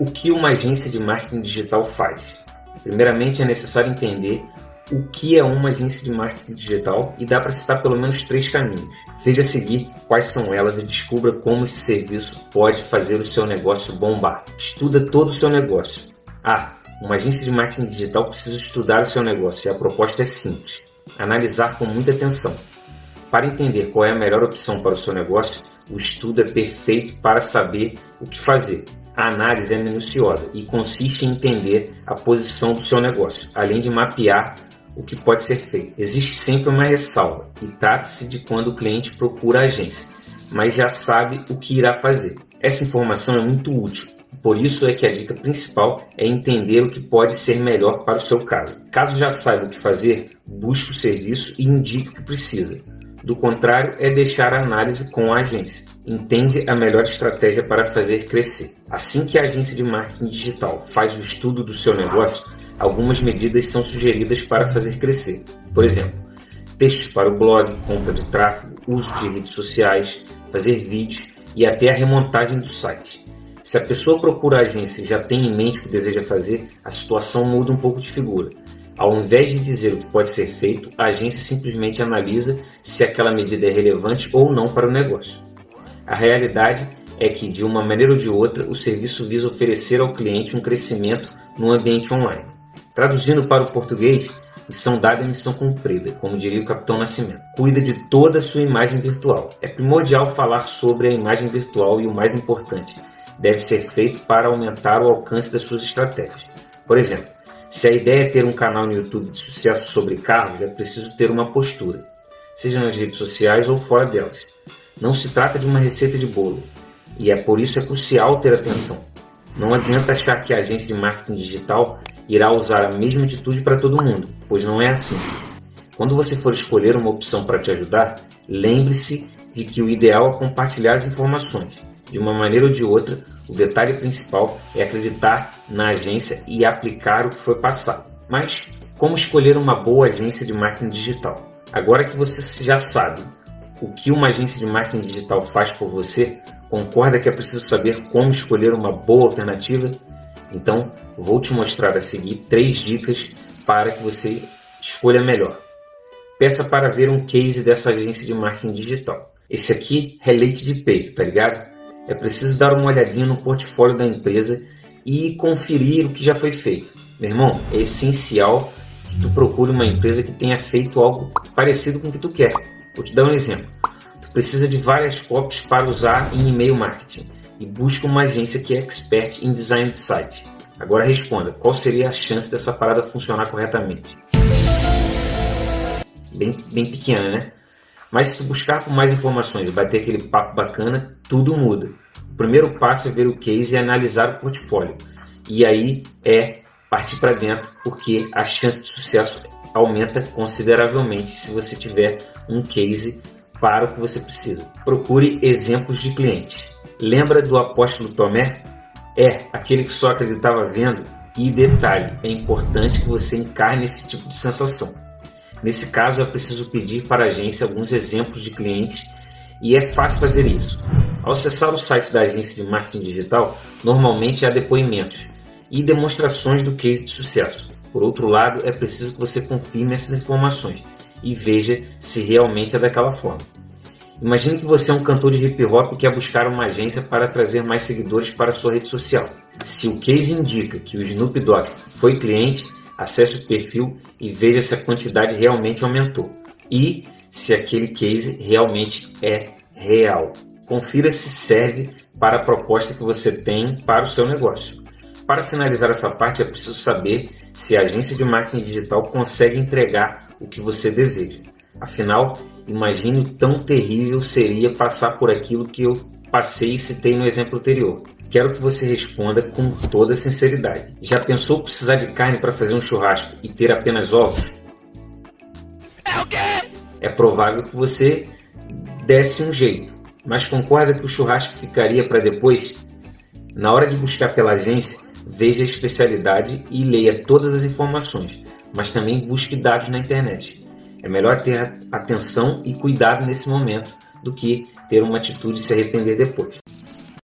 O que uma agência de marketing digital faz? Primeiramente, é necessário entender o que é uma agência de marketing digital e dá para citar pelo menos três caminhos. Veja a seguir quais são elas e descubra como esse serviço pode fazer o seu negócio bombar. Estuda todo o seu negócio. Ah, uma agência de marketing digital precisa estudar o seu negócio e a proposta é simples. Analisar com muita atenção. Para entender qual é a melhor opção para o seu negócio, o estudo é perfeito para saber o que fazer. A análise é minuciosa e consiste em entender a posição do seu negócio, além de mapear o que pode ser feito. Existe sempre uma ressalva e trata-se de quando o cliente procura a agência, mas já sabe o que irá fazer. Essa informação é muito útil. Por isso é que a dica principal é entender o que pode ser melhor para o seu caso. Caso já saiba o que fazer, busque o serviço e indique o que precisa. Do contrário, é deixar a análise com a agência. Entende a melhor estratégia para fazer crescer. Assim que a agência de marketing digital faz o estudo do seu negócio, algumas medidas são sugeridas para fazer crescer. Por exemplo, textos para o blog, compra de tráfego, uso de redes sociais, fazer vídeos e até a remontagem do site. Se a pessoa procura a agência e já tem em mente o que deseja fazer, a situação muda um pouco de figura. Ao invés de dizer o que pode ser feito, a agência simplesmente analisa se aquela medida é relevante ou não para o negócio. A realidade é que, de uma maneira ou de outra, o serviço visa oferecer ao cliente um crescimento no ambiente online. Traduzindo para o português, missão dada é missão cumprida, como diria o Capitão Nascimento. Cuida de toda a sua imagem virtual. É primordial falar sobre a imagem virtual e o mais importante, deve ser feito para aumentar o alcance das suas estratégias. Por exemplo, se a ideia é ter um canal no YouTube de sucesso sobre carros, é preciso ter uma postura, seja nas redes sociais ou fora delas. Não se trata de uma receita de bolo, e é por isso é crucial ter atenção. Não adianta achar que a agência de marketing digital irá usar a mesma atitude para todo mundo, pois não é assim. Quando você for escolher uma opção para te ajudar, lembre-se de que o ideal é compartilhar as informações. De uma maneira ou de outra, o detalhe principal é acreditar na agência e aplicar o que foi passado. Mas como escolher uma boa agência de marketing digital? Agora que você já sabe o que uma agência de marketing digital faz por você, concorda que é preciso saber como escolher uma boa alternativa? Então, vou te mostrar a seguir três dicas para que você escolha melhor. Peça para ver um case dessa agência de marketing digital. Esse aqui é leite de peito, tá ligado? É preciso dar uma olhadinha no portfólio da empresa e conferir o que já foi feito. Meu irmão, é essencial que tu procure uma empresa que tenha feito algo parecido com o que tu quer. Vou te dar um exemplo. Tu precisa de várias copies para usar em e-mail marketing e busca uma agência que é expert em design de site. Agora responda, qual seria a chance dessa parada funcionar corretamente? Bem, bem pequena, né? Mas se tu buscar por mais informações e bater aquele papo bacana, tudo muda. O primeiro passo é ver o case e analisar o portfólio. E aí é partir para dentro, porque a chance de sucesso aumenta consideravelmente se você tiver um case para o que você precisa. Procure exemplos de clientes. Lembra do apóstolo Tomé? É aquele que só acreditava vendo. E detalhe, é importante que você encarne esse tipo de sensação. Nesse caso, é preciso pedir para a agência alguns exemplos de clientes e é fácil fazer isso. Ao acessar o site da agência de marketing digital, normalmente há depoimentos e demonstrações do case de sucesso. Por outro lado, é preciso que você confirme essas informações e veja se realmente é daquela forma. Imagine que você é um cantor de hip hop e quer buscar uma agência para trazer mais seguidores para sua rede social. Se o case indica que o Snoop Dogg foi cliente, acesse o perfil e veja se a quantidade realmente aumentou e se aquele case realmente é real. Confira se serve para a proposta que você tem para o seu negócio. Para finalizar essa parte, é preciso saber se a agência de marketing digital consegue entregar o que você deseja. Afinal, imagine o tão terrível seria passar por aquilo que eu passei e citei no exemplo anterior. Quero que você responda com toda sinceridade. Já pensou precisar de carne para fazer um churrasco e ter apenas ovos? É o quê? É provável que você desse um jeito, mas concorda que o churrasco ficaria para depois? Na hora de buscar pela agência, veja a especialidade e leia todas as informações, mas também busque dados na internet. É melhor ter atenção e cuidado nesse momento do que ter uma atitude e se arrepender depois.